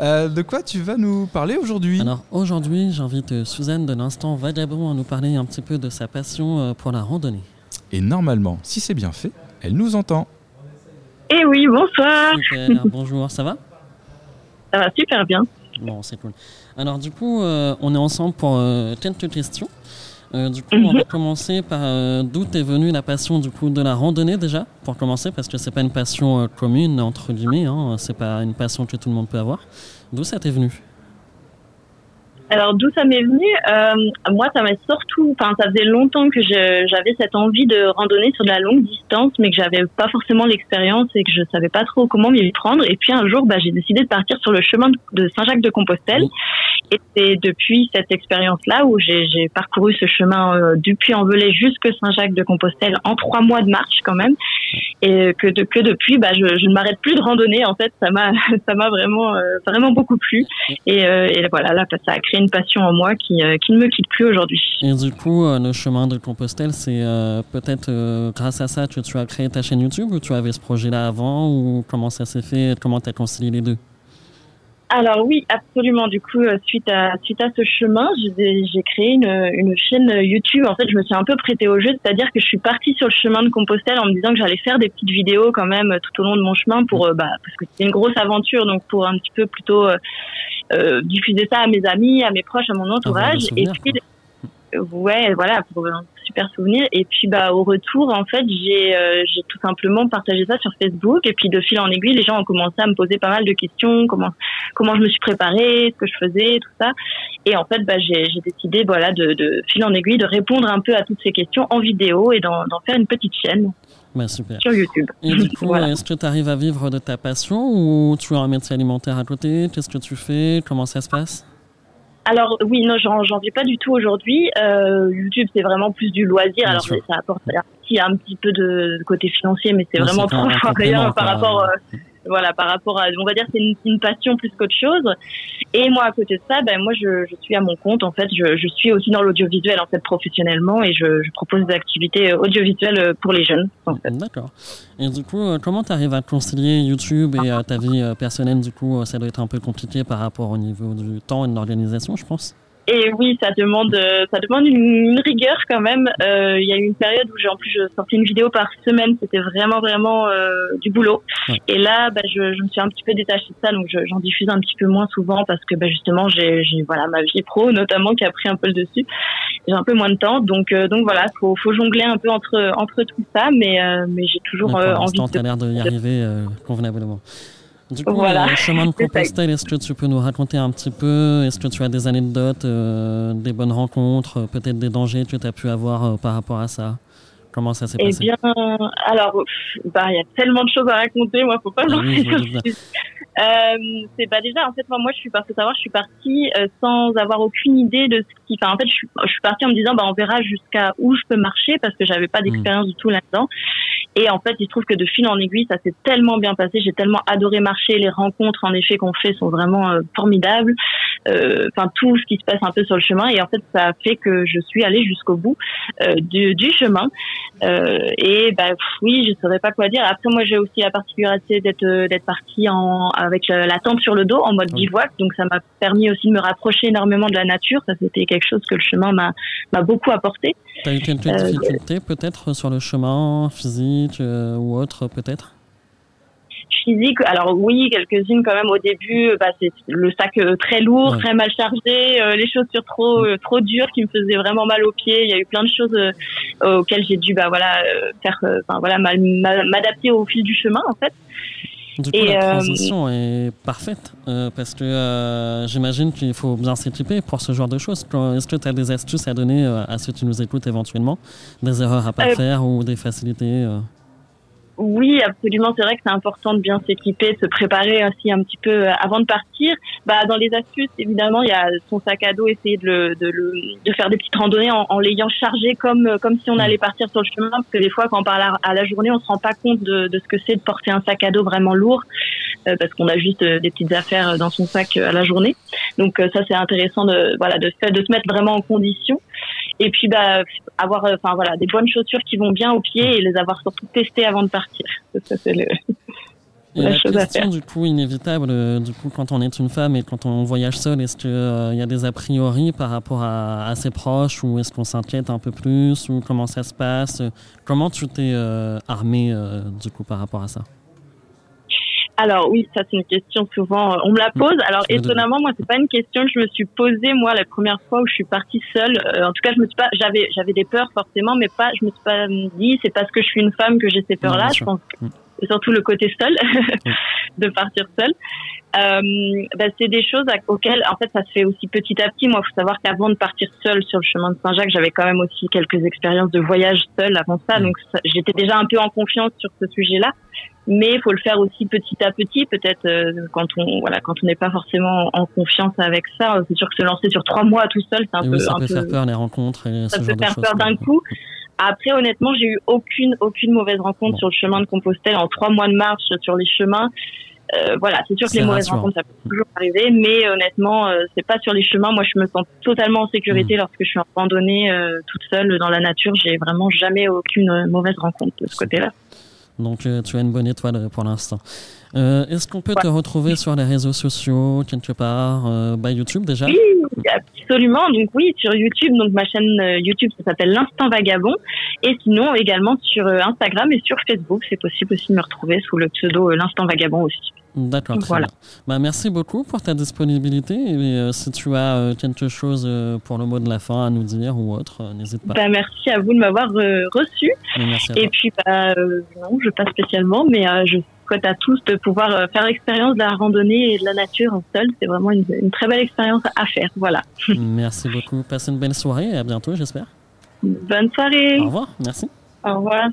Euh, de quoi tu vas nous parler aujourd'hui? Alors aujourd'hui, j'invite Suzanne de l'instant Vagabond à nous parler un petit peu de sa passion euh, pour la randonnée. Et normalement, si c'est bien fait, elle nous entend. Eh oui, bonsoir. Super, bonjour, ça va? Ça va super bien. Bon, c'est cool. Alors du coup, euh, on est ensemble pour quelques questions. Euh, du coup, on va commencer par euh, d'où est venue la passion du coup de la randonnée déjà, pour commencer, parce que c'est pas une passion euh, commune entre guillemets, hein, c'est pas une passion que tout le monde peut avoir. D'où ça t'est venu? Alors d'où ça m'est venu Moi, ça m'a surtout, enfin, ça faisait longtemps que j'avais cette envie de randonner sur de la longue distance, mais que j'avais pas forcément l'expérience et que je savais pas trop comment m'y prendre. Et puis un jour, bah, j'ai décidé de partir sur le chemin de Saint-Jacques-de-Compostelle. Et c'est depuis cette expérience-là où j'ai parcouru ce chemin euh, du jusque Saint-Jacques-de-Compostelle en trois mois de marche quand même, et que, de, que depuis, bah, je, ne m'arrête plus de randonner. En fait, ça m'a vraiment euh, vraiment beaucoup plu. Et, euh, voilà, là, ça a créé une passion en moi qui, qui ne me quitte plus aujourd'hui. Et du coup, le chemin de Compostelle, c'est peut-être grâce à ça que tu as créé ta chaîne YouTube ou tu avais ce projet-là avant ou comment ça s'est fait? Comment tu as concilié les deux? Alors oui, absolument. Du coup, euh, suite à suite à ce chemin, j'ai créé une, une chaîne YouTube. En fait, je me suis un peu prêtée au jeu, c'est-à-dire que je suis partie sur le chemin de Compostelle en me disant que j'allais faire des petites vidéos quand même tout au long de mon chemin pour euh, bah parce que c'était une grosse aventure, donc pour un petit peu plutôt euh, diffuser ça à mes amis, à mes proches, à mon entourage. et puis ouais, voilà, pour super souvenir. Et puis, bah, au retour, en fait, j'ai, euh, j'ai tout simplement partagé ça sur Facebook. Et puis, de fil en aiguille, les gens ont commencé à me poser pas mal de questions, comment, comment je me suis préparée, ce que je faisais, tout ça. Et en fait, bah, j'ai, décidé, voilà, de, de fil en aiguille, de répondre un peu à toutes ces questions en vidéo et d'en, faire une petite chaîne. Bah, super. Sur YouTube. Et du coup, est-ce que tu arrives à vivre de ta passion ou tu as un métier alimentaire à côté? Qu'est-ce que tu fais? Comment ça se passe? Alors oui, non, j'en vis pas du tout aujourd'hui. Euh, YouTube, c'est vraiment plus du loisir. alors ça apporte un petit peu de côté financier, mais c'est vraiment trop rien par rapport. Euh, voilà, par rapport à, on va dire, c'est une, passion plus qu'autre chose. Et moi, à côté de ça, ben moi, je, suis à mon compte. En fait, je, suis aussi dans l'audiovisuel en fait professionnellement, et je, propose des activités audiovisuelles pour les jeunes. D'accord. Et du coup, euh, comment tu arrives à concilier YouTube et ta vie personnelle? Du coup, ça doit être un peu compliqué par rapport au niveau du temps et de l'organisation, je pense. Et oui, ça demande, ça demande une, rigueur quand même. Euh, il y a eu une période où j'ai en plus je sortais une vidéo par semaine. C'était vraiment vraiment euh, du boulot. Et là, bah, je, je, me suis un petit peu détachée de ça, donc j'en diffuse un petit peu moins souvent parce que bah, justement j'ai voilà ma vie pro notamment qui a pris un peu le dessus. J'ai un peu moins de temps, donc euh, donc voilà, faut faut jongler un peu entre entre tout ça, mais euh, mais j'ai toujours euh, envie. de... as l'air de y arriver convenablement. Du coup, voilà. le chemin de Compostelle, est-ce que tu peux nous raconter un petit peu Est-ce que tu as des anecdotes, euh, des bonnes rencontres, peut-être des dangers que tu as pu avoir euh, par rapport à ça? Comment ça s'est eh passé? Eh bien, alors, bah, il y a tellement de choses à raconter, moi, faut pas ah oui, euh, c'est pas déjà, en fait, moi, moi, je suis partie, savoir, je suis partie euh, sans avoir aucune idée de ce qui, enfin, en fait, je suis, je suis partie en me disant, bah, on verra jusqu'à où je peux marcher parce que j'avais pas hmm. d'expérience du tout là-dedans. Et en fait, il se trouve que de fil en aiguille, ça s'est tellement bien passé. J'ai tellement adoré marcher. Les rencontres, en effet, qu'on fait sont vraiment euh, formidables. Euh, enfin, tout ce qui se passe un peu sur le chemin. Et en fait, ça a fait que je suis allée jusqu'au bout euh, du, du, chemin. et bah oui, je saurais pas quoi dire. Après, moi, j'ai aussi la particularité d'être d'être partie en avec la tente sur le dos en mode bivouac. Donc, ça m'a permis aussi de me rapprocher énormément de la nature. Ça, c'était quelque chose que le chemin m'a m'a beaucoup apporté. T'as eu quelques difficultés peut-être sur le chemin physique euh, ou autre peut-être? Physique, alors oui, quelques-unes quand même au début. Bah, c'est le sac euh, très lourd, très mal chargé, euh, les chaussures trop trop dures qui me faisaient vraiment mal aux pieds. Il y a eu plein de choses auxquelles j'ai dû bah voilà faire, enfin voilà m'adapter au fil du chemin en fait. Du coup, la euh, transition est parfaite euh, parce que euh, j'imagine qu'il faut bien s'équiper pour ce genre de choses. Est-ce que tu as des astuces à donner à ceux qui nous écoutent éventuellement? Des erreurs à pas faire ou des facilités oui, absolument. C'est vrai que c'est important de bien s'équiper, de se préparer aussi un petit peu euh, avant de partir. Bah, dans les astuces, évidemment, il y a son sac à dos, essayer de, le, de, le, de faire des petites randonnées en, en l'ayant chargé comme, euh, comme si on allait partir sur le chemin. Parce que des fois, quand on parle à, la journée, on se rend pas compte de, de ce que c'est de porter un sac à dos vraiment lourd, euh, parce qu'on a juste des petites affaires dans son sac à la journée. Donc ça, c'est intéressant de, voilà, de, de se mettre vraiment en condition. Et puis, bah, avoir, enfin voilà, des bonnes chaussures qui vont bien aux pieds et les avoir surtout testées avant de partir. Ça, c'est le... Et la, question du coup inévitable, euh, du coup quand on est une femme et quand on voyage seul, est-ce qu'il euh, y a des a priori par rapport à, ses proches ou est-ce qu'on s'inquiète un peu plus ou comment ça se passe? Comment tu t'es euh, armée du coup par rapport à ça? Alors oui, ça c'est une question souvent on me la pose. Alors étonnamment, moi c'est pas une question que je me suis posée moi la première fois où je suis partie seule. en tout cas, je me suis pas, j'avais j'avais des peurs forcément, mais pas, je me suis pas dit c'est parce que je suis une femme que j'ai ces peurs là. Je pense et surtout le côté seul, de partir seul. Euh, bah, c'est des choses auxquelles, en fait, ça se fait aussi petit à petit. Moi, il faut savoir qu'avant de partir seul sur le chemin de Saint-Jacques, j'avais quand même aussi quelques expériences de voyage seul avant ça. Donc, j'étais déjà un peu en confiance sur ce sujet-là. Mais il faut le faire aussi petit à petit. Peut-être euh, quand on voilà, quand on n'est pas forcément en confiance avec ça, c'est sûr que se lancer sur trois mois tout seul, c'est un peu. ça peut faire peur les rencontres. Et ça peut faire peur d'un coup. Après, honnêtement, j'ai eu aucune, aucune mauvaise rencontre sur le chemin de Compostelle en trois mois de marche sur les chemins. Euh, voilà, c'est sûr que les mauvaises rencontres, ça peut toujours arriver, mais honnêtement, euh, c'est pas sur les chemins. Moi, je me sens totalement en sécurité mmh. lorsque je suis en randonnée euh, toute seule dans la nature. J'ai vraiment jamais aucune mauvaise rencontre de ce côté-là. Donc, tu as une bonne étoile pour l'instant. Euh, est-ce qu'on peut te retrouver sur les réseaux sociaux quelque part euh, bah, YouTube déjà? Oui, absolument. Donc oui, sur YouTube, donc ma chaîne euh, YouTube ça s'appelle l'Instant Vagabond, et sinon également sur Instagram et sur Facebook, c'est possible aussi de me retrouver sous le pseudo l'Instant Vagabond aussi. D'accord, voilà. Bah, merci beaucoup pour ta disponibilité. Et si tu as quelque chose pour le mot de la fin à nous dire ou autre, n'hésite pas. Bah, merci à vous de m'avoir reçu. Et, puis, bah, non, je pas spécialement, mais je souhaite à tous de pouvoir euh, faire l'expérience de la randonnée et de la nature en seul. C'est vraiment une, une, très belle expérience à faire. Voilà. Merci beaucoup. Passez une belle soirée et à bientôt, j'espère. Bonne soirée. Au revoir. Merci. Au revoir.